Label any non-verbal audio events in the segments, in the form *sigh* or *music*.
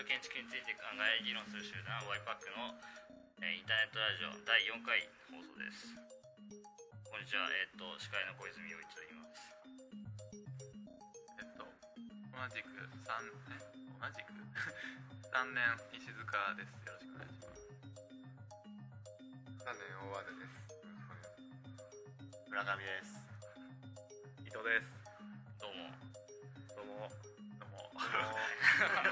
4写真と建築について考え議論する集団ワイパックの、えーインターネットラジオ第4回放送です。こんにちは。えーっと司会の小泉洋一と言います。えっと同じく三え同じく？*laughs* 三年石塚です。よろしくお願いします。三年大和田です。村上です。伊藤です。どうも。どうも。どうも *laughs*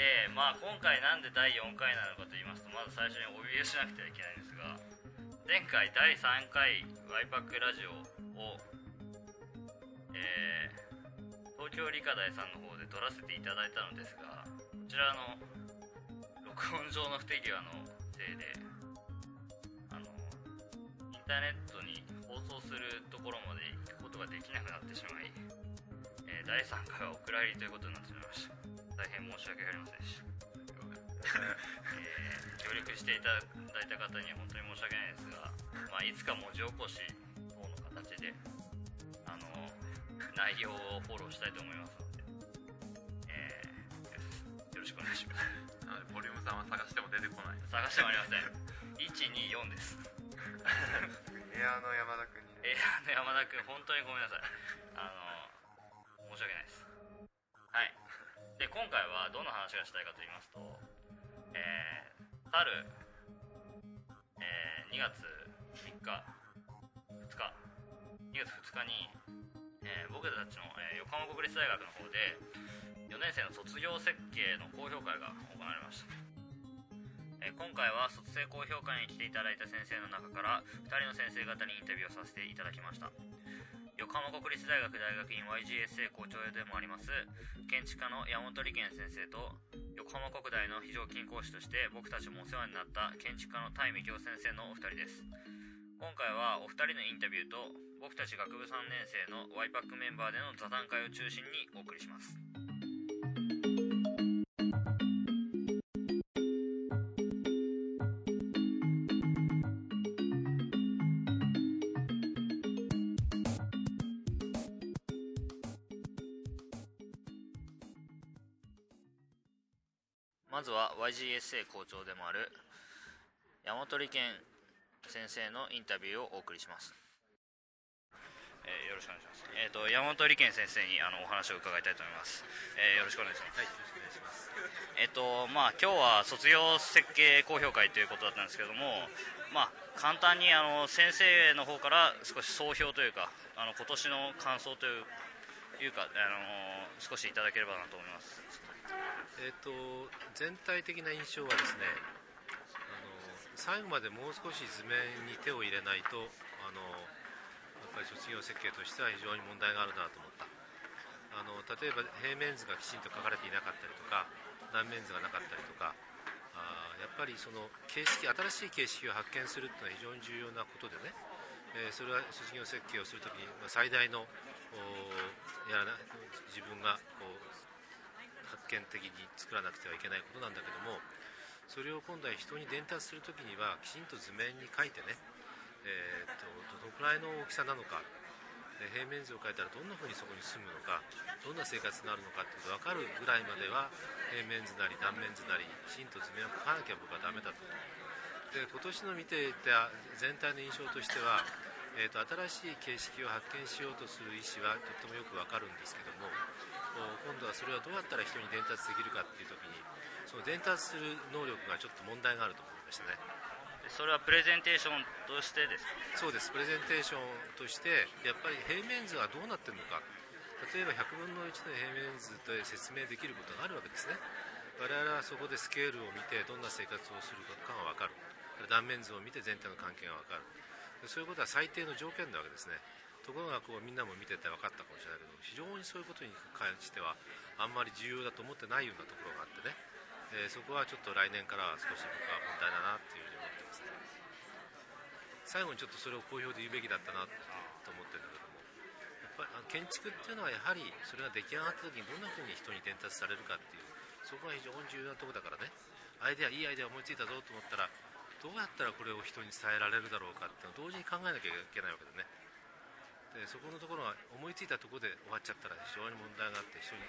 でまあ今回なんで第4回なのかと言いますとまず最初にお見えしなくてはいけないんですが前回第3回ワイパックラジオをえー東京理科大さんの方で撮らせていただいたのですがこちらの録音上の不手際のせいであのインターネットに放送するところまで行くことができなくなってしまい、えー第3回はお蔵入りということになってしまいました。大変申し訳ありませんでした。えー協力していただいた方には本当に申し訳ないですが、まあ、いつか文字起こし等の形であの内容をフォローしたいと思いますので、えーよろしくお願いします。なのでボリューム3は探しても出てこない。探してもありません。124です。*laughs* エアの山田君に、えー、あの山田君本当にごめんなさいで今回はどんな話がしたいかと言いますとえー、去る、えー2月3日2日2月2日に、えー僕たちの、え横浜国立大学の方で4年生の卒業設計の公表会が行われました。え今回は卒生公表会に来ていただいた先生の中から2人の先生方にインタビューをさせていただきました。横浜国立大学大学院 YGSA 校長でもあります建築家の山本理健先生と横浜国大の非常勤講師として僕たちもお世話になった建築家の田井美京先生のお二人です。今回はお二人のインタビューと僕たち学部3年生の y パックメンバーでの座談会を中心にお送りします。まずは YGSA 校長でもある山本理健先生のインタビューをお送りします、えーよろしくお願いします、えー、と山本理健先生にあのお話を伺いたいと思います、えーよろしくお願いします。はいよろしくお願いします。えっとまあ今日は卒業設計公表会ということだったんですけどもまあ簡単にあの先生の方から少し総評というかあの今年の感想といういうかあの少しいただければなと思いますえー、と全体的な印象はですねあの最後までもう少し図面に手を入れないとあのやっぱり卒業設計としては非常に問題があるなと思った。あの例えば平面図がきちんと書かれていなかったりとか断面図がなかったりとかあやっぱりその形式新しい形式を発見するというのは非常に重要なことでね、えーそれは卒業設計をするときに最大のやらな自分がこう発見的に作らなくてはいけないことなんだけどもそれを今度は人に伝達するときにはきちんと図面に書いてね、えーっとどのくらいの大きさなのか平面図を描いたらどんなふうにそこに住むのかどんな生活があるのかっていうのが分かるぐらいまでは平面図なり断面図なりきちんと図面を描かなきゃ僕はダメだと。で今年の見ていた全体の印象としては、えー、と新しい形式を発見しようとする意思はとってもよくわかるんですけども今度はそれはどうやったら人に伝達できるかっていう時にその伝達する能力がちょっと問題があると思いましたね。それはプレゼンテーションとしてですか？そうです。プレゼンテーションとしてやっぱり平面図はどうなってるのか。例えば100分の1の平面図で説明できることがあるわけですね。我々はそこでスケールを見てどんな生活をするかが分かる。断面図を見て全体の関係が分かる。でそういうことは最低の条件なわけですねところがこうみんなも見てて分かったかもしれないけど非常にそういうことに関してはあんまり重要だと思ってないようなところがあってね、えーそこはちょっと来年から少し僕は問題だなっていうふうに思ってますね。最後にちょっとそれを好評で言うべきだったなと思ってるんだけどもやっぱり建築っていうのはやはりそれが出来上がった時にどんなふうに人に伝達されるかっていうそこが非常に重要なところだからね。アイデアいいアイデア思いついたぞと思ったらどうやったらこれを人に伝えられるだろうかっていうのを同時に考えなきゃいけないわけでね。でそこのところが思いついたところで終わっちゃったら非常に問題があって非常に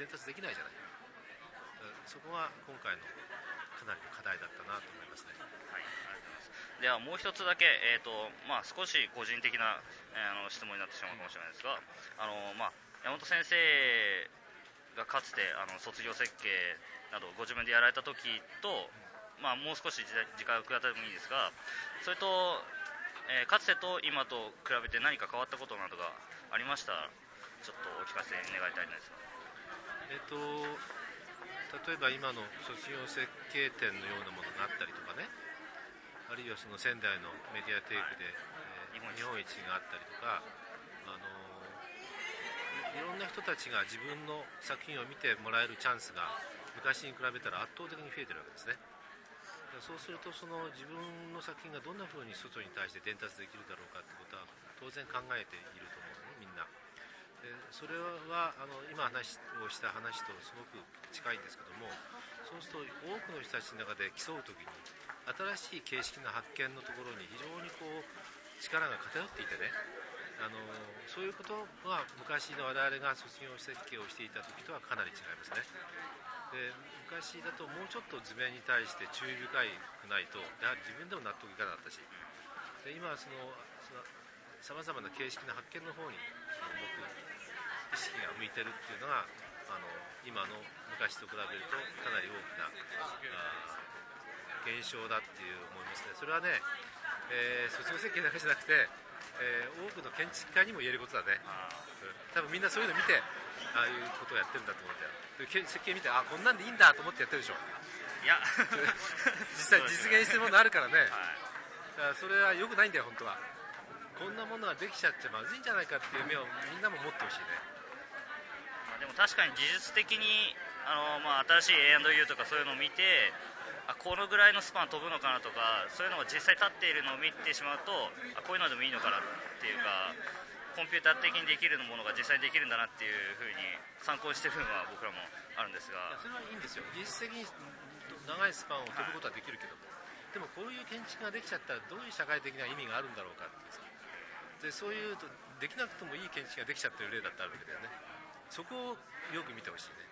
伝達できないじゃないそこが今回のかなりの課題だったなと思いますね。はい、ではもう一つだけ、えーとまあ、少し個人的な、えー、あの質問になってしまうかもしれないですが、あのまあ、山本先生がかつてあの卒業設計などご自分でやられた時と、まあ、もう少し時間が下ってもいいですがそれと、えーかつてと今と比べて何か変わったことなどがありました？らちょっとお聞かせ願いたいんですが。えっと例えば今の卒業設計展のようなものがあったりとかね。あるいはその仙台のメディアテークで、えー日本一。があったりとか、あのいいろんな人たちが自分の作品を見てもらえるチャンスが昔に比べたら圧倒的に増えてるわけですね。でそうするとその自分の作品がどんな風に外に対して伝達できるだろうかってことは当然考えていると思うのねみんな。でそれはあの今話をした話とすごく近いんですけどもそうすると多くの人たちの中で競う時に新しい形式の発見のところに非常にこう力が偏っていてねあのそういうことは昔の我々が卒業設計をしていた時とはかなり違いますね。で昔だともうちょっと図面に対して注意深くないとやはり自分でも納得いかなかったしで今はそのさまざまな形式の発見の方に僕意識が向いてるっていうのがあの今の昔と比べるとかなり大きな現象だっていう思いますね。それはね、えー卒業設計だけじゃなくて、えー多くの建築家にも言えることだね。うん。多分みんなそういうの見てああいうことをやってるんだと思うんだよでけ設計見てあこんなんでいいんだと思ってやってるでしょ。いや。*laughs* 実際実現してるものあるからね。*laughs* はい。だからそれは良くないんだよ本当は。こんなものができちゃってまずいんじゃないかっていう目をみんなも持ってほしいね。まあでも確かに技術的にあの、まあ、新しい A&U とかそういうのを見てあこのぐらいのスパン飛ぶのかなとかそういうのが実際立っているのを見てしまうとあこういうのでもいいのかなっていうかコンピューター的にできるものが実際にできるんだなっていうふうに参考にしてる部分は僕らもあるんですが。それはいいんですよ。技術的に長いスパンを飛ぶことはできるけどもでもこういう建築ができちゃったらどういう社会的な意味があるんだろうかってさでそういうとできなくてもいい建築ができちゃってる例だってあるわけだよね。そこをよく見てほしいね。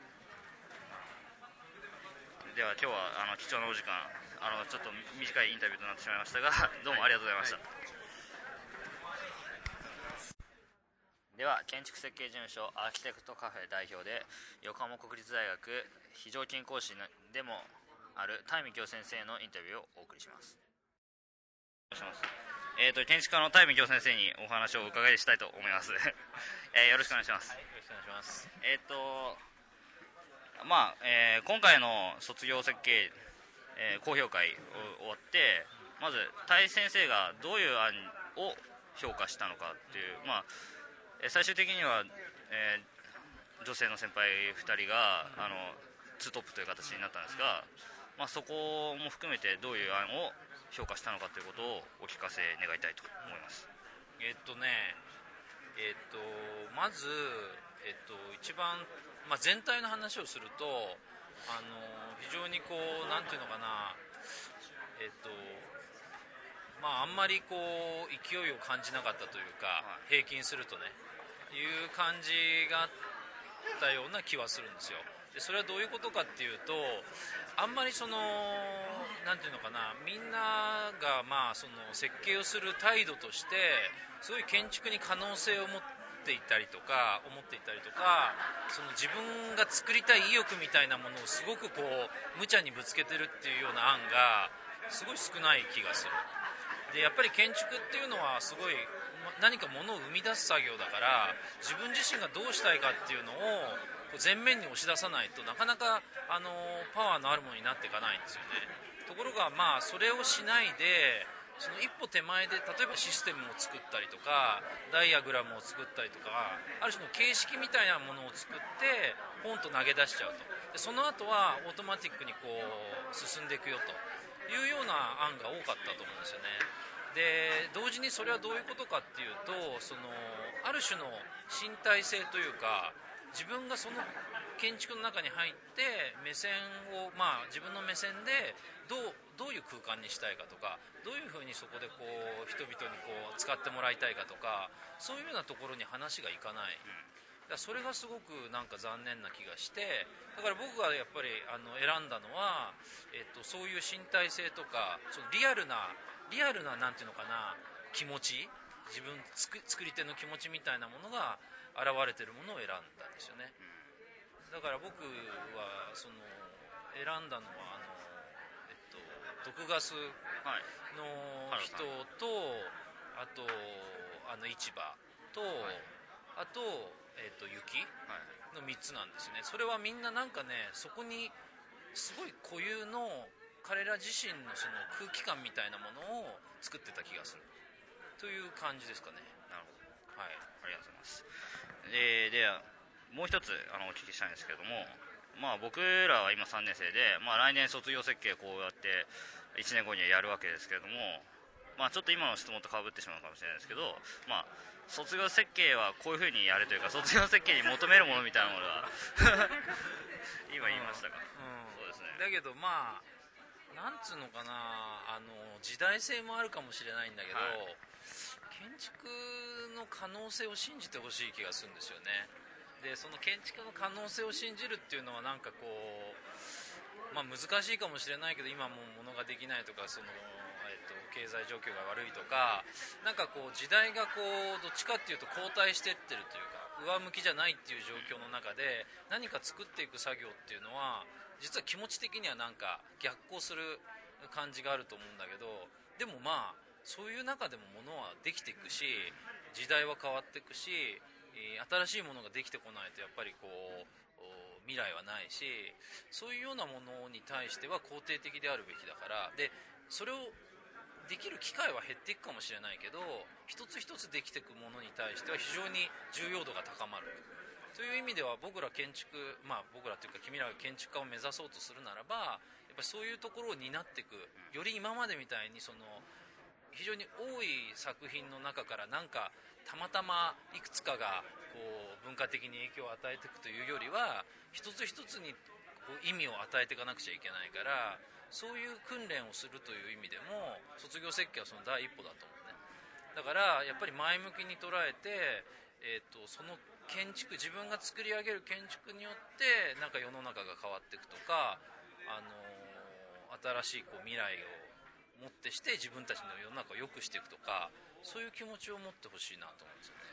では今日はあの貴重なお時間あのちょっと短いインタビューとなってしまいましたがどうもありがとうございました、では建築設計事務所アーキテクトカフェ代表で横浜国立大学非常勤講師でもあるタイミキョ先生のインタビューをお送りします。えー、と建築家のタイミキョ先生にお話をお伺いしたいと思います、*laughs* えーよろしくお願いします。よろしくお願いします。えっ、とまあ、えー今回の卒業設計、えー高評会を終わってまず大先生がどういう案を評価したのかっていうまあえー最終的には、えー女性の先輩2人があのツートップという形になったんですが、まあ、そこも含めてどういう案を評価したのかということをお聞かせ願いたいと思います。えっとねえっとまず、えっと、一番、まあ、全体の話をするとあの非常にこうなんていうのかなえっとまああんまりこう勢いを感じなかったというか、は平均するとねいう感じがあったような気はするんですよ。でそれはどういうことかっていうとあんまりそのなんていうのかなみんながまあその設計をする態度としてすごい建築に可能性を持っていたりとか思っていたりとかその自分が作りたい意欲みたいなものをすごくこう無茶にぶつけてるっていうような案がすごい少ない気がするでやっぱり建築っていうのはすごい何かものを生み出す作業だから自分自身がどうしたいかっていうのを前面に押し出さないとなかなかあのパワーのあるものになっていかないんですよね。ところがまあそれをしないでその一歩手前で例えばシステムを作ったりとかダイアグラムを作ったりとかある種の形式みたいなものを作ってポンと投げ出しちゃうと。でその後はオートマティックにこう進んでいくよと。いうような案が多かったと思うんですよね。で同時にそれはどういうことかっていうとそのある種の身体性というか自分がその建築の中に入って目線をまあ自分の目線でどうどういう空間にしたいかとかどういうふうにそこでこう人々にこう使ってもらいたいかとかそういうようなところに話がいかない、だからそれがすごくなんか残念な気がしてだから僕がやっぱりあの選んだのは、えっと、そういう身体性とかそのリアルなリアルななんていうのかな気持ち自分作作り手の気持ちみたいなものが現れてるものを選んだんですよね。だから僕はその選んだのはあの、えっと、毒ガスはい。の人とあとあの市場と、あと,、えっと雪？はい。の3つなんですね。それはみんななんかねそこにすごい固有の彼ら自身のその空気感みたいなものを作ってた気がする。という感じですかね。なるほど。はい。ありがとうございます。ででもう一つあのお聞きしたいんですけれどもまあ僕らは今3年生で、まあ、来年卒業設計こうやって1年後にはやるわけですけれどもまあちょっと今の質問とかぶってしまうかもしれないですけどまあ卒業設計はこういうふうにやるというか卒業設計に求めるものみたいなものが *laughs* 今言いましたか？うん。そうですね。だけどまあなんつうのかなあの時代性もあるかもしれないんだけど、はい。建築の可能性を信じてほしい気がするんですよね。でその建築の可能性を信じるっていうのはなんかこう、まあ、難しいかもしれないけど今もう物ができないとかその、えっと経済状況が悪いとかなんかこう時代がこうどっちかっていうと後退してってるというか上向きじゃないっていう状況の中で何か作っていく作業っていうのは実は気持ち的にはなんか逆行する感じがあると思うんだけどでもまあそういう中でも物はできていくし時代は変わっていくし新しいものができてこないとやっぱりこう未来はないしそういうようなものに対しては肯定的であるべきだからでそれをできる機会は減っていくかもしれないけど一つ一つできていくものに対しては非常に重要度が高まる。という意味では僕ら建築まあ僕らというか君らが建築家を目指そうとするならばやっぱそういうところを担っていく。より今までみたいにその非常に多い作品の中からなんかたまたまいくつかがこう文化的に影響を与えていくというよりは一つ一つにこう意味を与えていかなくちゃいけないからそういう訓練をするという意味でも卒業設計はその第一歩だと思うね。だからやっぱり前向きに捉えて、えー、とその建築自分が作り上げる建築によってなんか世の中が変わっていくとか、あのー新しいこう未来をもってして自分たちの世の中を良くしていくとかそういう気持ちを持ってほしいなと思うんですよね。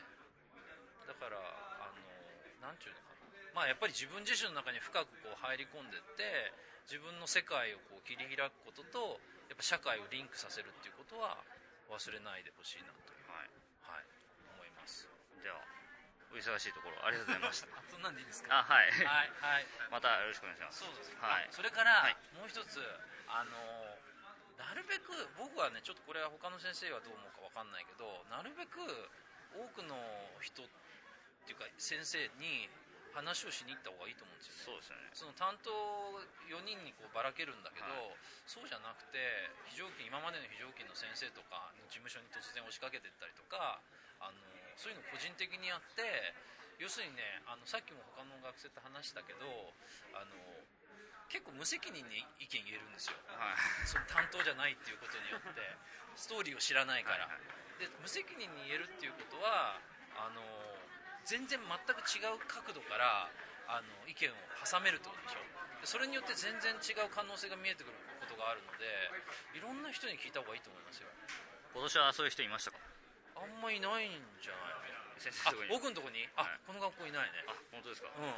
だからあのなんていうのかな。まあやっぱり自分自身の中に深くこう入り込んでって自分の世界をこう切り開くこととやっぱ社会をリンクさせるっていうことは忘れないでほしいなというはい。はい思います。ではお忙しいところありがとうございました。*laughs* あそんなんでいいですか？あはい。はいはい。またよろしくお願いします。そうですはい。それから、はい。もう一つあのなるべく僕はねちょっとこれは他の先生はどう思うかわかんないけどなるべく多くの人っていうか先生に話をしに行った方がいいと思うんですよね。そうですよね。その担当4人にこうばらけるんだけど、はい。そうじゃなくて非常勤今までの非常勤の先生とかの事務所に突然押しかけてったりとかあのそういうのを個人的にやって要するにねあのさっきも他の学生と話したけどあの結構無責任に意見言えるんですよ。はい。その担当じゃないっていうことによってストーリーを知らないから、はいはい。で無責任に言えるっていうことはあの全然全く違う角度からあの意見を挟めるってことでしょ？でそれによって全然違う可能性が見えてくることがあるのでいろんな人に聞いた方がいいと思いますよ。今年はそういう人いましたか？あんまいないんじゃない先生僕のとこに？あ、はい。この学校いないね。あ本当ですか？うんうん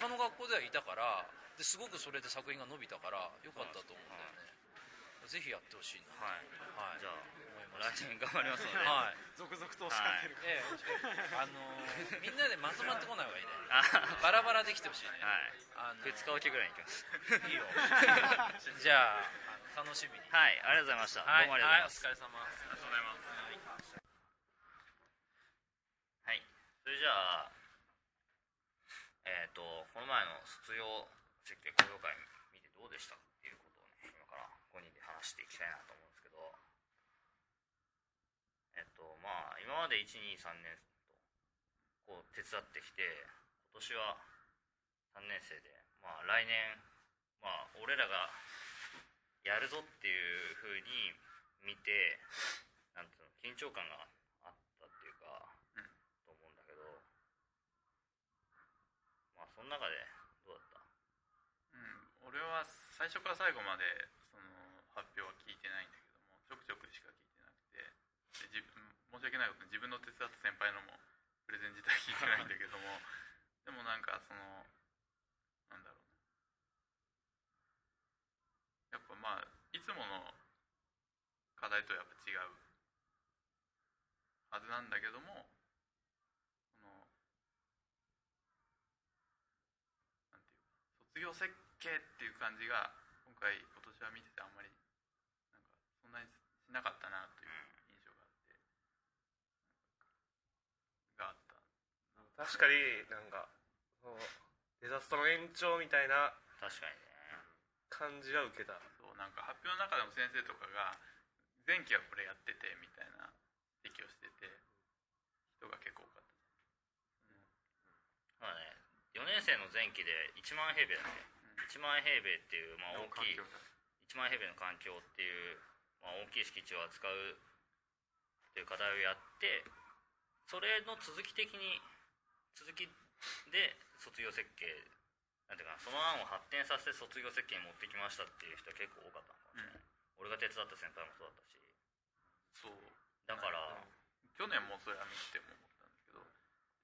他の学校ではいたからですごくそれで作品が伸びたからよかったと思うんだよね、ぜひやってほしいな。はい。はい。じゃあ思います来年頑張りますのではい。続々と押しかけるええ。あのー *laughs* みんなでまとまってこない方がいいね。あバラバラできてほしいね、はい。あの2日おきぐらいに行きます。いいよ。*laughs* じゃあ楽しみに。はい。ありがとうございました。はい、どうもありがとうございます。はい、お疲れ様ありがとうございます。はい、それじゃあ、えっ、と、この前の卒業設計工業会見てどうでしたっていうことをね、今から5人で話していきたいなと思うんですけど、えっ、と、まあ、今まで1、2、3年と、こう、手伝ってきて、今年は3年生で、まあ、来年、まあ、俺らがやるぞっていうふうに見てなんていうの緊張感があったっていうか、うん。と思うんだけどまあその中でどうだった？うん、俺は最初から最後までその発表は聞いてないんだけどもちょくちょくしか聞いてなくてで自分申し訳ないことに自分の手伝った先輩のもプレゼン自体聞いてないんだけども。*laughs* でもなんかそのなんだろうな。やっぱまあいつもの課題とやっぱ違うはずなんだけどもそのなんていうか卒業設計っていう感じが今回今年は見ててあんまりなんかそんなにしなかったなという印象があってがあった確かになんかそのデザストの延長みたいな確かにね。感じは受けた。そうなんか発表の中でも先生とかが前期はこれやっててみたいな指摘をしてて人が結構多かった。まあね4年生の前期で1万平米だっけ、1万平米っていう、まあ、大きい環境だ1万平米の環境っていう、まあ、大きい敷地を扱うっていう課題をやってそれの続き的に続きで卒業設計なんていうかなその案を発展させて卒業設計に持ってきましたっていう人は結構多かったのかもしれない、俺が手伝った先輩もそうだったし。そう。だから、去年もそれは見ても思ったんだけど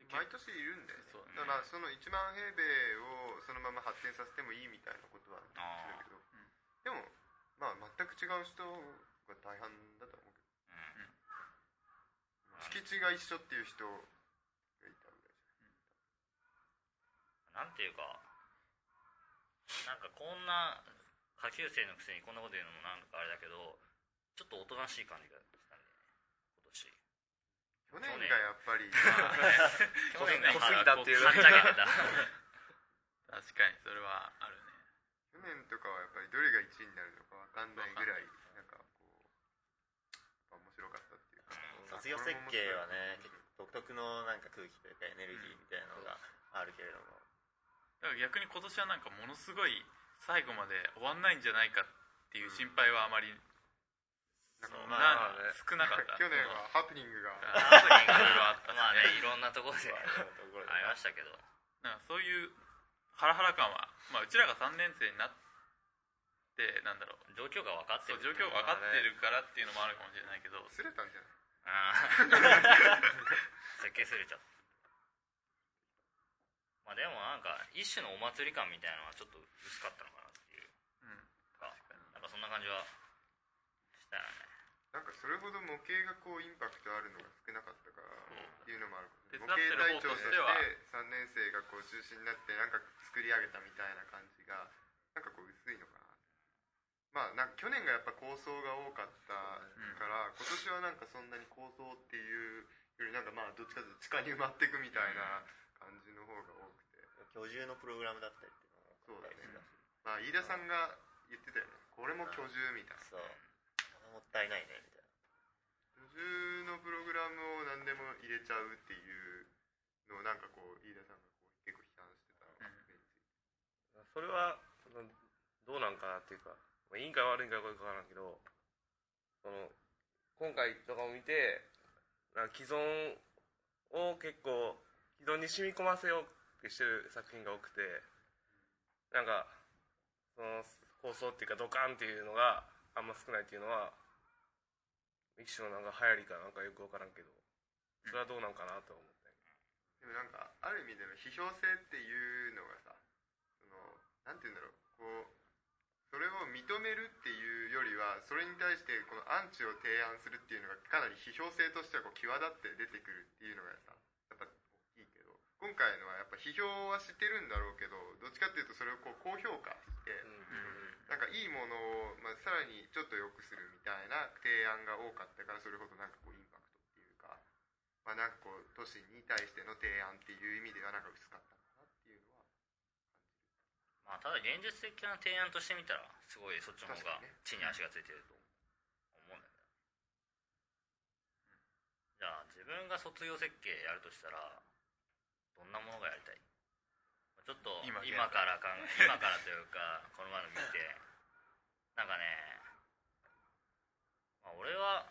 で毎年いるんだよね。そうね。だからその1万平米をそのまま発展させてもいいみたいなことはあーするけど、でもまあ全く違う人が大半だと思うけうん。ど敷地が一緒っていう人がいたぐらいなんていうかなんかこんな下級生のくせにこんなこと言うのもなんかあれだけどちょっとおとなしい感じがしたんで今年。去年がやっぱり去年が濃すぎたっていう確かにそれはあるね。去年とかはやっぱりどれが1位になるのか分かんないぐらいなんかこう面白かったっていうか。卒業設計はね独特のなんか空気というかエネルギーみたいなのがあるけれどもだから逆に今年はなんかものすごい最後まで終わんないんじゃないかっていう心配はあまり、なん。かそうまあなね。少なかった。*laughs* 去年はハプニングが。ハプニングいろいろあったしまあねいろんなところで。ところでありましたけど。なんかそういうハラハラ感は、まあ、うちらが3年生になってなんだろう。状況が分かってるそう状況が分かってるからっていうのもあるかもしれないけどすれたんじゃない？あー。*laughs* 設計すれちゃったまあでもなんか一種のお祭り感みたいなのはちょっと薄かったのかなっていう。うん。か確かに。なんかそんな感じはしたよね。なんかそれほど模型がこうインパクトあるのが少なかったからっていうのもある。手模型隊長としてとしては3年生がこう中心になってなんか作り上げたみたいな感じがなんかこう薄いのかなまあなんか去年がやっぱ構想が多かったから、今年はなんかそんなに構想っていうよりなんかまあどっちかというと地下に埋まっていくみたいな感じの方が多居住のプログラムだったりっていうのもそうだね。まあ飯田さんが言ってたよね。これも居住みたいな。そう。もったいないねみたいな。居住のプログラムを何でも入れちゃうっていうのをなんかこう飯田さんがこう結構批判してたのそれはそのどうなんかなっていうかまあいいんか悪いんかよくわからんけどその今回とかを見て既存を結構既存に染み込ませようしてる作品が多くてなんかその放送っていうかドカンっていうのがあんま少ないっていうのは一種のなんか流行りかなんかよくわからんけどそれはどうなんかなと思って。でもなんかある意味での批評性っていうのがさそのなんて言うんだろうこうそれを認めるっていうよりはそれに対してこのアンチを提案するっていうのがかなり批評性としてはこう際立って出てくるっていうのがさ今回のはやっぱ批評はしてるんだろうけどどっちかっていうとそれをこう高評価して、なんかいいものを、まあ、さらにちょっと良くするみたいな提案が多かったからそれほどなんかこうインパクトっていうか、まあ、なんかこう都市に対しての提案っていう意味ではなんか薄かったかなっていうのはまあただ現実的な提案としてみたらすごいそっちの方が地に足がついてると思う。んだけどじゃあ自分が卒業設計やるとしたらどんなものがやりたい？ちょっと今今からかん *laughs* 今からというかこの前の見て。なんかね、まあ、俺は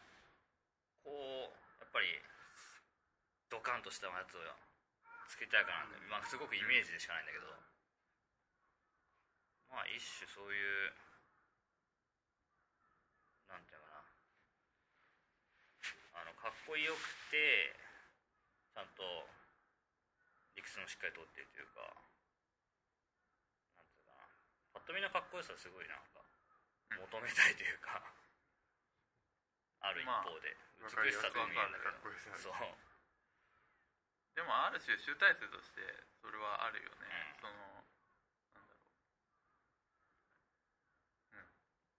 こうやっぱりドカンとしたやつをつけたいかなって、まあすごくイメージでしかないんだけど。まあ一種そういうなんていうのかな。あのかっこよくてちゃんと理屈もしっかり通ってるというかなんていうかな。パッと見のかっこよさすごいなんか求めたいというかある一方で、わかるよ美しさと見えるんだけどそう。でもある種集大成としてそれはあるよね、うん。そのなんだろう、うん、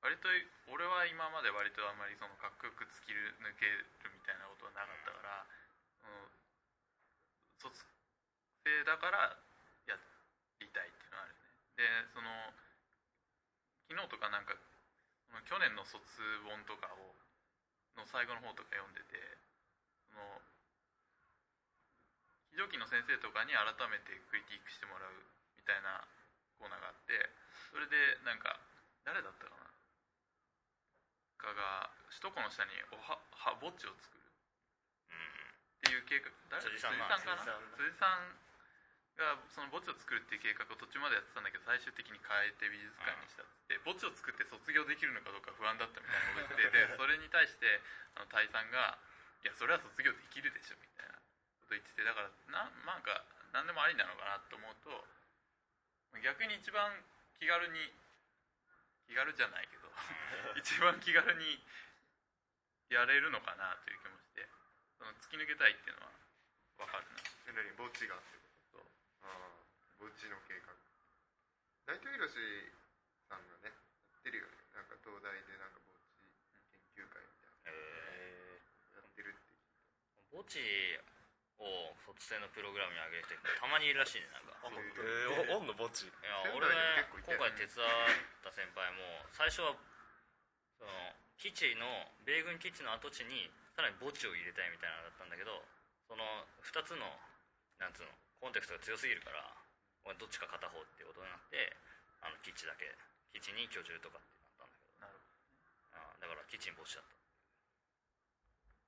割と俺は今まで割とあんまりそのかっこよく突き抜けるみたいなことはなかったから、うん、卒生だからやりたいっていうのはあるよね。でその昨日とかなんか去年の卒本とかをの最後の方とか読んでてその非常勤の先生とかに改めてクリティックしてもらうみたいなコーナーがあってそれでなんか誰だったかな？かが首都高の下におはは墓地を作る。っていう計画誰？辻さんかな？辻さんがその墓地を作るっていう計画を途中までやってたんだけど最終的に変えて美術館にしたって墓地を作って卒業できるのかどうか不安だったみたいなこと言っててで *laughs* それに対してあの大さんが「いやそれは卒業できるでしょ」みたいなこと言っててだからななんか何でもありなのかなと思うと逆に一番気軽に気軽じゃないけど *laughs* 一番気軽にやれるのかなという気もしてその突き抜けたいっていうのは分かるな。墓地がってああ墓地の計画。内藤宏さんがねやってるよね。なんか東大でなんか墓地研究会みたいえなやってるってー墓地を卒生のプログラムに上げる人たまにいるらしいねなんか。えー、おおんの墓地？いや俺ね。今回手伝った先輩も最初はその基地の米軍基地の跡地にさらに墓地を入れたいみたいなのだったんだけどその2つのなんつうのコンテクストが強すぎるから俺どっちか片方っていうことになってあの基地だけ基地に居住とかってなったんだけど。なるあだから基地に墓地だっ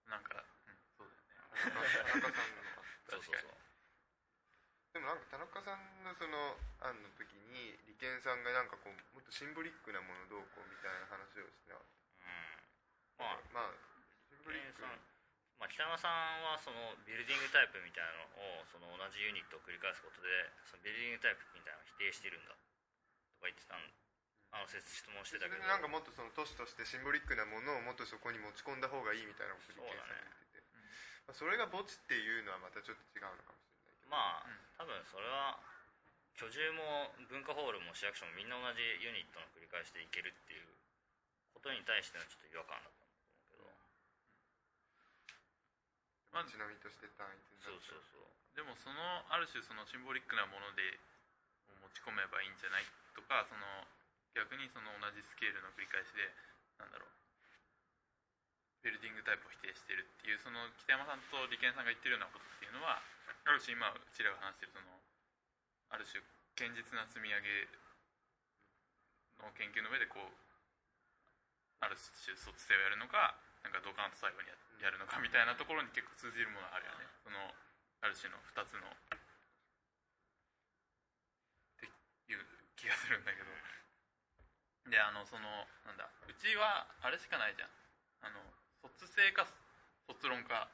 なんか、うん、そうだよね。*laughs* 田中さんのたそうそうそう。でもなんか田中さんのその案の時に利権さんがなんかこうもっとシンボリックなものどうこうみたいな話をしてなかっうん。まあたまあシンボリック。さんまあ、北山さんはそのビルディングタイプみたいなのをその同じユニットを繰り返すことでそのビルディングタイプみたいなのを否定してるんだ。とか言ってたんあの説質問してたけど。なんかもっとその都市としてシンボリックなものをもっとそこに持ち込んだ方がいいみたいなことを言ってて。まあそれが墓地っていうのはまたちょっと違うのかもしれないけど。まあ多分それは居住も文化ホールも市役所もみんな同じユニットの繰り返しでいけるっていうことに対してのちょっと違和感だったんだと思うけどまあちなみとして単一になそうっちゃそうそう。でもそのある種そのシンボリックなもので持ち込めばいいんじゃないとかその逆にその同じスケールの繰り返しでなんだろう。ビルディングタイプを否定してるっていうその北山さんと利権さんが言ってるようなことっていうのはある種今うちらが話してるそのある種堅実な積み上げの研究の上でこうある種卒生をやるのかなんかドカンと最後にややるのかみたいなところに結構通じるものがあるよね。そのある種の2つのっていう気がするんだけど。であのそのなんだうちはあれしかないじゃん。あの卒生か卒論か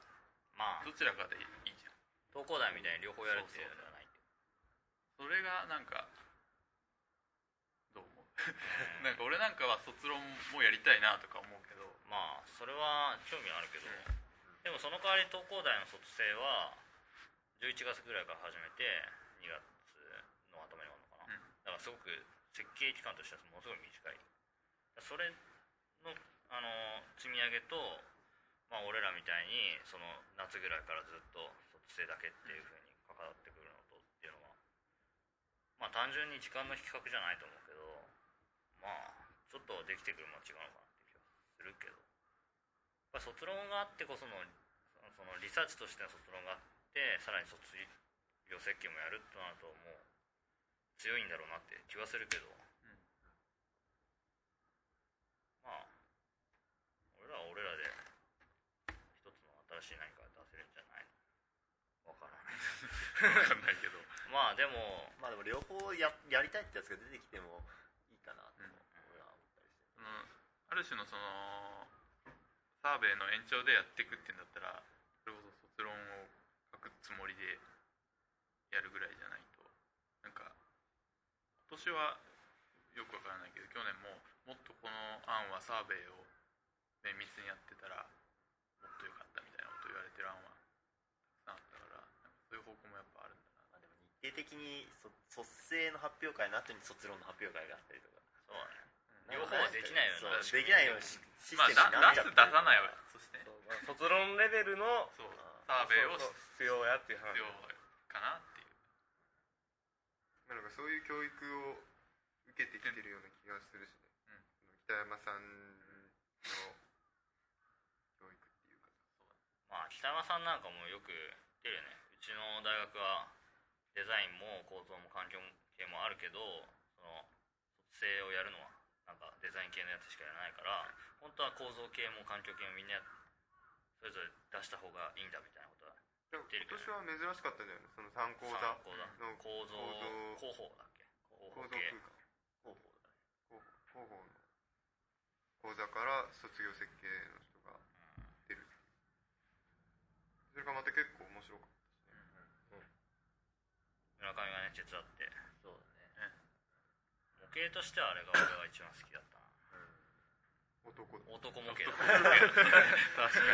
まあ。どちらかでいいじゃん。東工大みたいに両方やるっていうのではないそれがなんかどう思う？*laughs* なんか俺なんかは卒論もやりたいなとか思うまあそれは興味あるけど、でもその代わり東工大の卒生は11月ぐらいから始めて2月の頭に終わるのかな、うん。だからすごく設計期間としてはものすごい短い。それのあの積み上げと、まあ、俺らみたいにその夏ぐらいからずっと卒生だけっていうふうに関わってくるのとっていうのはまあ単純に時間の比較じゃないと思うけどまあちょっとできてくるものは違うのかなするけど、まあ、卒論があってこそのそのリサーチとしての卒論があってさらに卒業設計もやるとなるともう強いんだろうなって気はするけど、うん、まあ俺らは俺らで一つの新しい何か出せるんじゃない？のわからないわかんないけど。*laughs* まあでも。まあでも両方ややりたいってやつが出てきてもある種のそのサーベイの延長でやっていくっていうんだったらそれこそ卒論を書くつもりでやるぐらいじゃないとなんか今年はよくわからないけど去年ももっとこの案はサーベイを綿密にやってたらもっと良かったみたいなこと言われてる案はたくさんあったからなんかそういう方向もやっぱあるんだな。まあでも日程的にそ卒生の発表会の後に卒論の発表会があったりとか。そうね両方はできないよねそうできないようにシシスまあテムになっちゃってる出す出さないわそして。ねそうまあ *laughs* 卒論レベルのそうサーベイをそうそう必要やっていう話必要かなっていう。まあなんかそういう教育を受けてきてるような気がするしね、北山さんの教育っていうか。まあ北山さんなんかもよく言ってるよね。うちの大学はデザインも構造も環境系もあるけどその卒生をやるのはなんかデザイン系のやつしかやらないから本当は構造系も環境系もみんなそれぞれ出した方がいいんだみたいなことはでもてる今年は珍しかったんじゃないのその参考座の構造構広報だっけ？構造広報系。空間広報広報の講座から卒業設計の人が出る。それがまた結構面白かっ村上がね手伝って模型としてはあれが俺が一番好きだったな。た男。だ。男模型。だ *laughs* 確か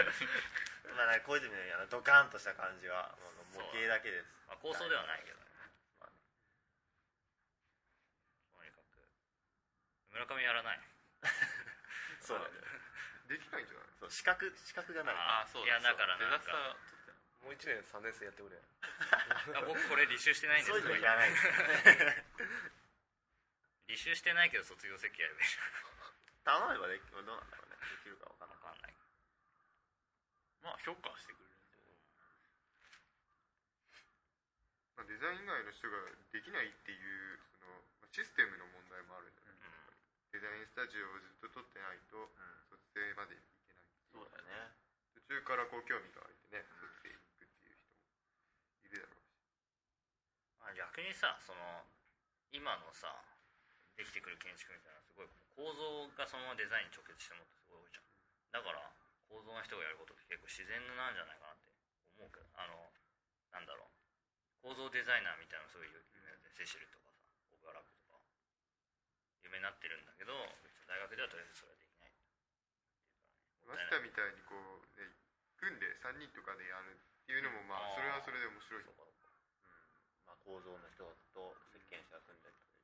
に。まあなんか小泉のようなドカンとした感じは模型だけです。まあ、構想ではないけどね、まあとにかく村上やらない。*laughs* そうだね。*laughs* できないんじゃない？そう資格資格がない。ああそういやだからなんか。もう1年3年生やってくれ。あ僕これ履修してないんですそういうのいらない。です履修してないけど卒業設計やるべし *laughs* 頼めばできどうなんだろうね。できるかわかんない。んない。まあ評価はしてくれるんでまあ、デザイン以外の人ができないっていうそのまあシステムの問題もあるんじゃない、デザインスタジオをずっと取ってないと卒生までいけないそうだよね。途中からこう興味が湧いてね卒生に行くっていう人もいるだろうし。まあ、逆にさその今のさできてくる建築みたいなすごい構造がそのままデザインに直結してるのってすごい多いじゃん。だから構造の人がやることって結構自然なんじゃないかなって思うけどあのなんだろう。構造デザイナーみたいなのすごい有名でセシルとかさオブアラブとか。有名になってるんだけど大学ではとりあえずそれはできない。マスターみたいにこう、ね、組んで3人とかでやるっていうのもまあそれはそれで面白い。まあ構造の人と設計者が組んだりとか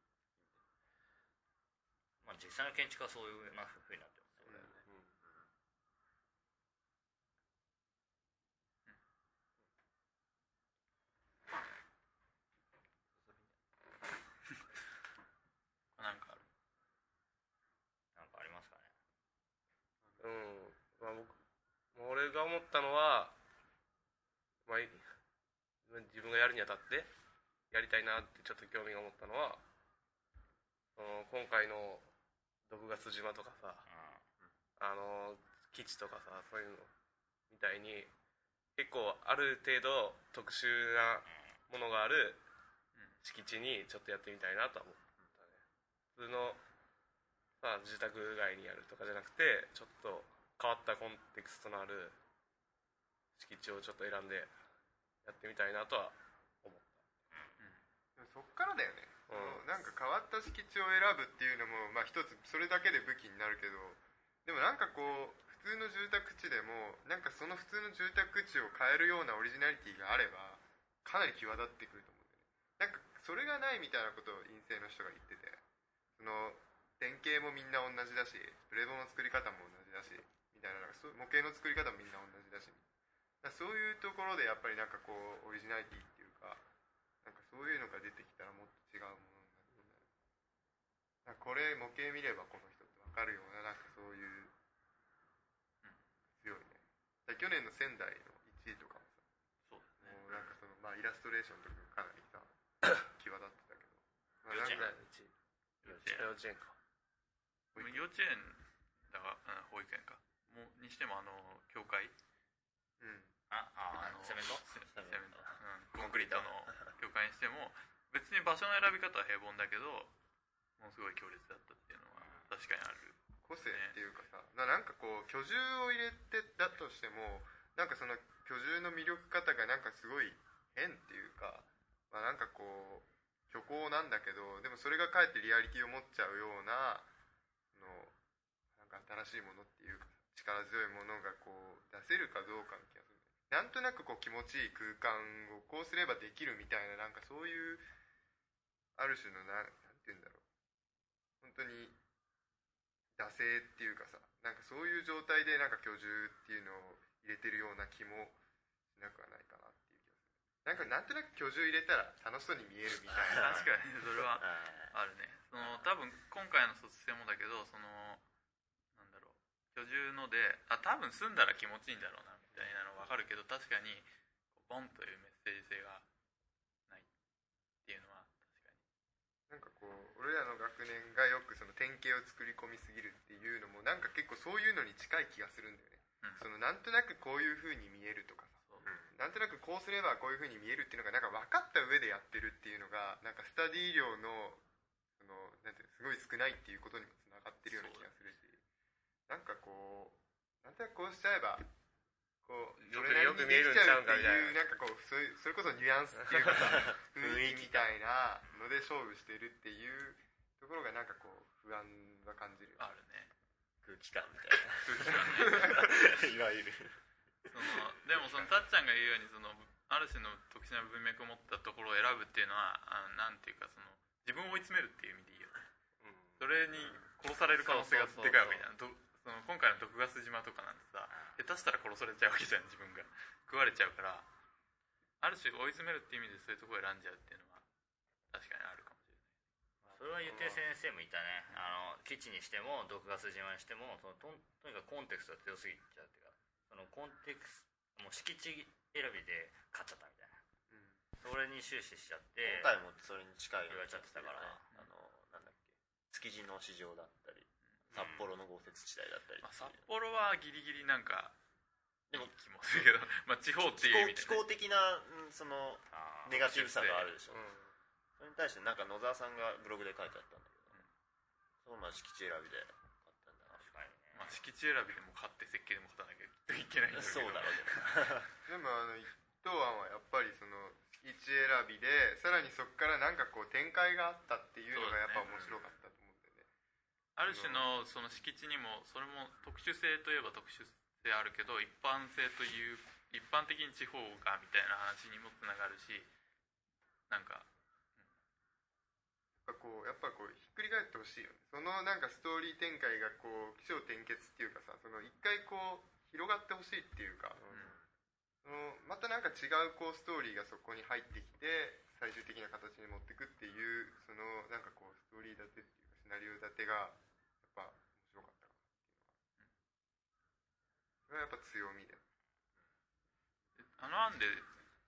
まあ実際の建築はそういうなふうになってますよね。なんかある？なんかありますかね？うん。まあ僕俺が思ったのは、まあ、い自分がやるにあたってやりたいなってちょっと興味が思ったのはその今回の6月島とかさあの基地とかさそういうのみたいに結構ある程度特殊なものがある敷地にちょっとやってみたいなとは思ったね。普通のさ住宅街にやるとかじゃなくてちょっと変わったコンテクストのある敷地をちょっと選んでやってみたいなとは思っでもそっからだよね、うん。なんか変わった敷地を選ぶっていうのもまあ一つそれだけで武器になるけどでもなんかこう普通の住宅地でもなんかその普通の住宅地を変えるようなオリジナリティがあればかなり際立ってくると思うんだよね。なんかそれがないみたいなことを陰性の人が言っててその典型もみんな同じだしプレードの作り方も同じだしみたいななんか模型の作り方もみんな同じだしだそういうところでやっぱりなんかこうオリジナリティっそういうのが出てきたらもっと違うものになるなんかこれ模型見ればこの人って分かるようななんかそういう、強いね。去年の仙台の1位とかもさそうですねもうなん。かその、まあ、イラストレーションとかがかなりさ際立ってたけど、まあ、幼稚園。幼稚園か幼稚園だが、うん、保育園か。もうにしてもあの教会？うん。あああメント？セセメント、うん、コンクリートの教会にしても別に場所の選び方は平凡だけどものすごい強烈だったっていうのは確かにある。個性っていうかさななんかこう居住を入れてだとしてもなんかその居住の魅力方がなんかすごい変っていうか、まあ、なんかこう虚構なんだけどでもそれがかえってリアリティを持っちゃうようなのなんか新しいものっていうか力強いものがこう出せるかどうかの気がなんとなくこう気持ちいい空間をこうすればできるみたいななんかそういうある種のななんて言うんだろう。本当に惰性っていうかさなんかそういう状態でなんか居住っていうのを入れてるような気もしなくはないかなっていう気がする。なんかなんとなく居住入れたら楽しそうに見えるみたいな。*laughs* 確かに。それはあるねその多分今回の卒生もだけどそのなんだろう。居住のであ多分住んだら気持ちいいんだろうな。たいなの分かるけど確かにこうボンというメッセージ性がないっていうのは確かに。なんかこう俺らの学年がよくその典型を作り込みすぎるっていうのもなんか結構そういうのに近い気がするんだよね、うん。そのなんとなくこういう風に見えるとかさ。そう。なんとなくこうすればこういう風に見えるっていうのがなんか分かった上でやってるっていうのがなんかスタディ量のそのなんていうのすごい少ないっていうことにもつながってるような気がするし。なんかこうなんとなくこうしちゃえばこうよくそれなりによく見えるんちゃうんかみたいな。なんかこうそういうそれこそニュアンスっていうかさ *laughs* 雰囲気みたいなので勝負してるっていうところがなんかこう不安は感じる。あるね。空気感みたいな。*laughs* いわゆる。そのでもそのたっちゃんが言うようにそのある種の特殊な文脈を持ったところを選ぶっていうのはあのなんていうかその自分を追い詰めるっていう意味でいいよね。それに殺される可能性がでかいわけじゃん。どその今回の毒ガス島とかなんてさ下手したら殺されちゃうわけじゃん自分が。食われちゃうから。ある種追い詰めるっていう意味でそういうところを選んじゃうっていうのは確かにあるかもしれない。それは言って先生もいたね。あの基地にしても毒ガス島にしてもそのとんとにかくコンテクストが強すぎちゃうっていうかそのコンテクスもう敷地選びで勝っちゃったみたいな、それに終始しちゃって今回もそれに近い言われちゃってたから。あのなんだっけ。築地の市場だったり札幌の豪雪地帯だったりまあ、札幌はギリギリなんかでも気もするけど *laughs* まあ地方って気候いう意味で、ね、気候的なうんそのネガティブさがあるでしょ、うんそれに対してなんか野沢さんがブログで書いてあったんだけど、そこまあ敷地選びで買ったんだ。な確かに。ねまあ、敷地選びでも買って設計でも勝たなきゃいけないんだけどそうだろうでもあの一等案はやっぱりその敷地選びでさらにそこからなんかこう展開があったっていうのがやっぱ面白かったある種のその敷地にもそれも特殊性といえば特殊性あるけど一般性という一般的に地方がみたいな話にもつながるしなんかやっぱこうやっぱこうひっくり返ってほしいよね。そのなんかストーリー展開がこう起承転結っていうかさその一回こう広がってほしいっていうか、そのまたなんか違うこうストーリーがそこに入ってきて最終的な形に持ってくっていうそのなんかこうストーリー立てっていうかシナリオ立てがぱ面白かったかなっていうのは、それはやっぱ強みだよあの案で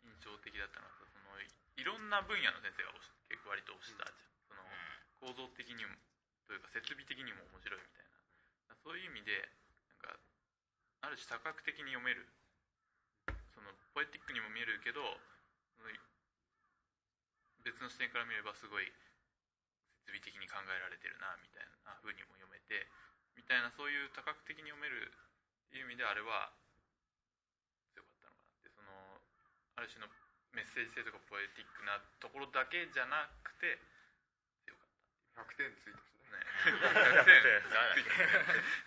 印象的だったのはそのいろんな分野の先生が結構割と押したじゃん。その構造的にもというか設備的にも面白いみたいな。そういう意味でなんかある種多角的に読める。そのポエティックにも見えるけど別の視点から見ればすごい設備的に考えられてるなみたいな風にも読めてみたいなそういう多角的に読めるっていう意味であれは強かったのかなってそのある種のメッセージ性とかポエティックなところだけじゃなくて強かっ100点ついたしねたね。100点誰だっけ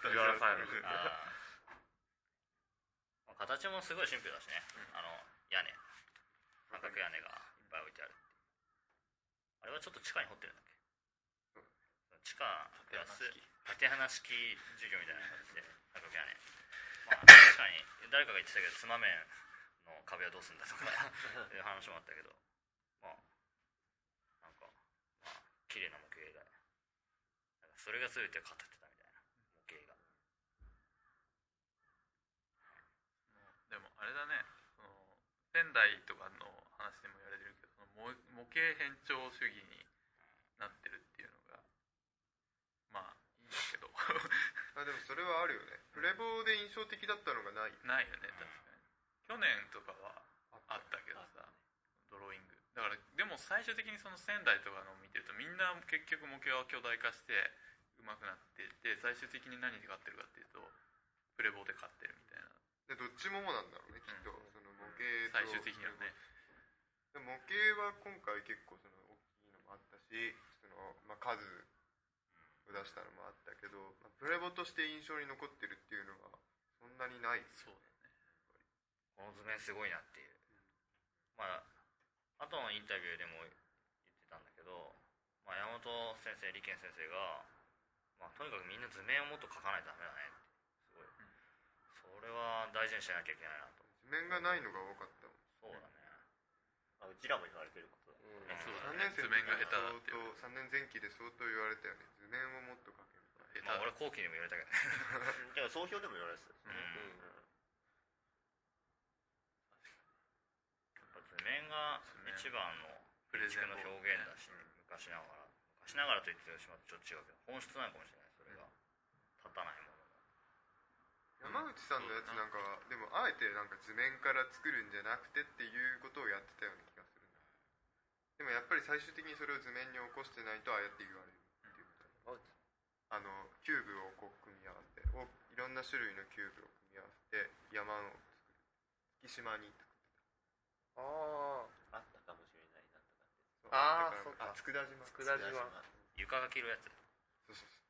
藤原さんやろあーまあ形もすごいシンプルだしね、あの屋根。三角屋根がいっぱい置いてあるあれはちょっと地下に掘ってるんだっけ？地下プラス縦穴式授業みたいな感じで三角屋根まあ確かに。誰かが言ってたけど妻面の壁はどうするんだとか。*laughs* いう話もあったけど。まあなんかまあ綺麗な模型だねなんかそれが全てを語ってたみたいな。模型が。でもあれだね。その仙台とかの話でも言われてるけど模模型変調主義になってるっていうのがまあいいんだけどあでもそれはあるよね。プレボーで印象的だったのがない。ないよね確かに。去年とかはあっだからでも最終的にその仙台とかのを見てるとみんな結局目標は巨大化して上手くなってって最終的に何で勝ってるかっていうとプレボで勝ってるみたいな。でどっちももなんだろうねきっと、うんその模型と最終的にはね。で模型は今回結構その大きいのもあったしその、まあ、数を出したのもあったけど、まあ、プレボとして印象に残ってるっていうのがそんなにない。そうだね。この図面すごいなっていう。まあ後のインタビューでも言ってたんだけど、まあ、山本先生利賢先生が、まあ、とにかくみんな図面をもっと描かないとダメだねすごい。それは大事にしなきゃいけないなと。図面がないのが多かったもんそうだね。あうちらも言われてることだうんそうだ3ね年生図面が下手だっていう。相当3年前期で相当言われたよね。図面をもっと描ける下手まあ俺後期にも言われたけどね。だから総評でも言われてたうん。うん。やっぱ図面が一番のプレゼン建築の表現だし、昔ながら。昔ながらと言ってしまうとちょっと違うけど本質なのかもしれない。それが。立たないもの山口さんのやつなんかはでもあえてなんか図面から作るんじゃなくてっていうことをやってたような気がするでもやっぱり最終的にそれを図面に起こしてないとああやって言われるっていうことあのキューブをこう組み合わせておいろんな種類のキューブを組み合わせて山を作る。月島にああったかもしれないなんとかって。そうあーだからそうか。あ佃島。佃島。床が着るやつ。そうそうそう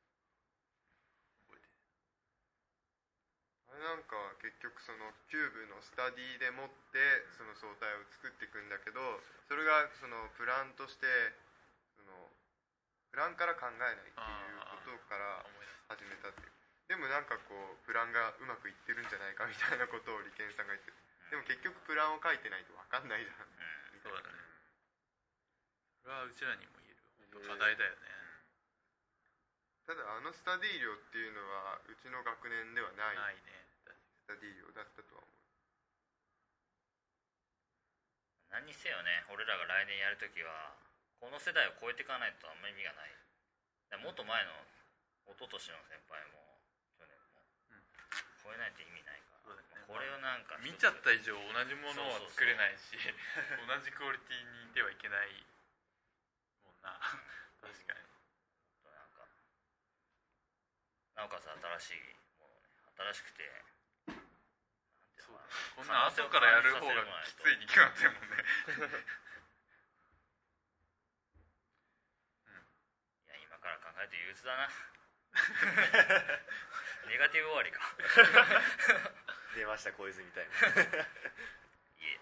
あれなんか結局そのキューブのスタディでもってその相対を作っていくんだけどそれがそのプランとしてそのプランから考えないっていうことから始めたっていう。でもなんかこうプランがうまくいってるんじゃないかみたいなことを利権さんが言ってでも結局プランを書いてないと分かんないじゃん。みたいなそうだね。それはうちらにも言える。課題だよね。ただあのスタディ量っていうのはうちの学年ではない。ないね。スタディ量だったとは思う。何にせよね俺らが来年やるときはこの世代を超えていかないとあんまり意味がない。もっと前の一昨年の先輩も去年も、うん。超えないと意味ないから、そうだね。これをなんか見ちゃった以上同じものは作れないし同じクオリティにいてはいけないもんな。確かに。なんかなおかつ新しいものね新しくてなんていうのかなこんな後からやる方がきついに決まってるもんね。いや今から考えると憂鬱だな。ネガティブ終わりか。出ました小泉みたいないえ。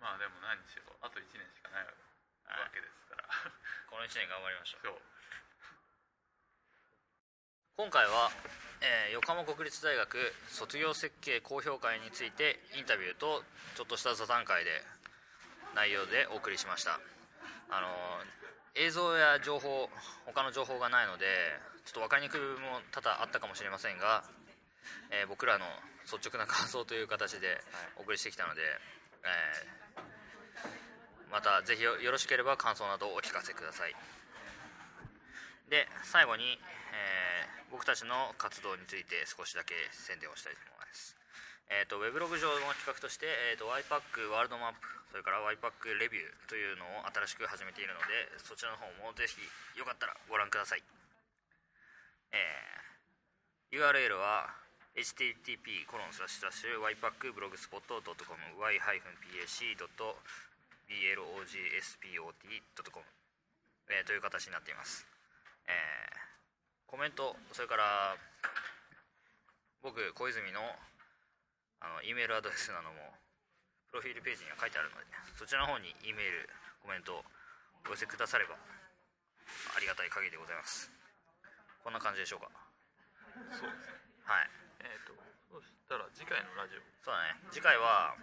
まあでも何にしろあと1年しかないわけ。ですから。この1年頑張りましょう。そう。今回は、えー横浜国立大学卒業設計公表会についてインタビューとちょっとした座談会で内容でお送りしました。あの映像や情報他の情報がないのでちょっと分かりにくい部分も多々あったかもしれませんが、えー僕らの率直な感想という形でお送りしてきたので、えーまたぜひよよろしければ感想などをお聞かせくださいで最後に、えー僕たちの活動について少しだけ宣伝をしたいと思います。えー、とウェブログ上の企画として、えー、と YPAC ワールドマップそれから YPAC レビューというのを新しく始めているのでそちらの方もぜひよかったらご覧ください、えー URL は http コロンスラッシュスラッシュ ypacblogspot.com y-pac.blogspot.com、えーという形になっています、えーコメントそれから僕小泉のあの E メールアドレスなどもプロフィールページには書いてあるのでそちらの方に E メールコメントをお寄せくださればありがたい限りでございます。こんな感じでしょうか。そうですね。はい。えっ、とそしたら次回のラジオ。そうだね。次回は、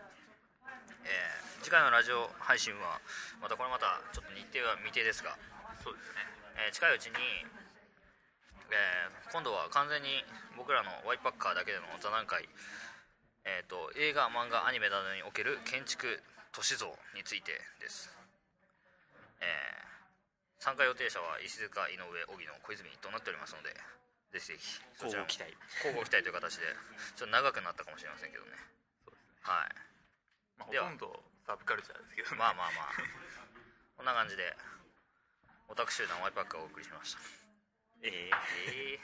えー次回のラジオ配信はまたこれまたちょっと日程は未定ですが、そうですねえー近いうちに、えー今度は完全に僕らのワイパッカーだけでの座談会、えー、と映画漫画アニメなどにおける建築都市像についてです、えー参加予定者は石塚井上荻野小泉となっておりますのでぜひぜひそちらも交互期待。交互期待という形でちょっと長くなったかもしれませんけどね。はい。まあ、ほでは。とんどパブカルチャーですけど、まあまあまあ。こんな感じでオタク集団ワイパックがお送りしました。えええー。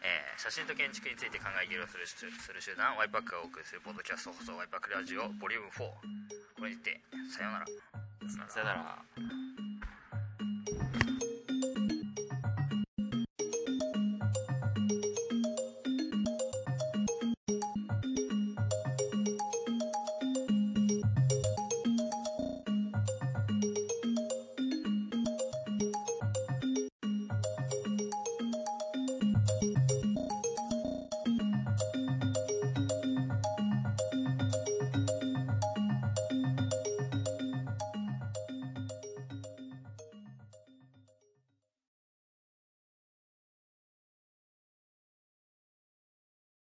えー写真と建築について考え議論するする集団ワイパックがお送りするポッドキャスト放送ワイパックラジオボリューム4これにてさようなら。さよなら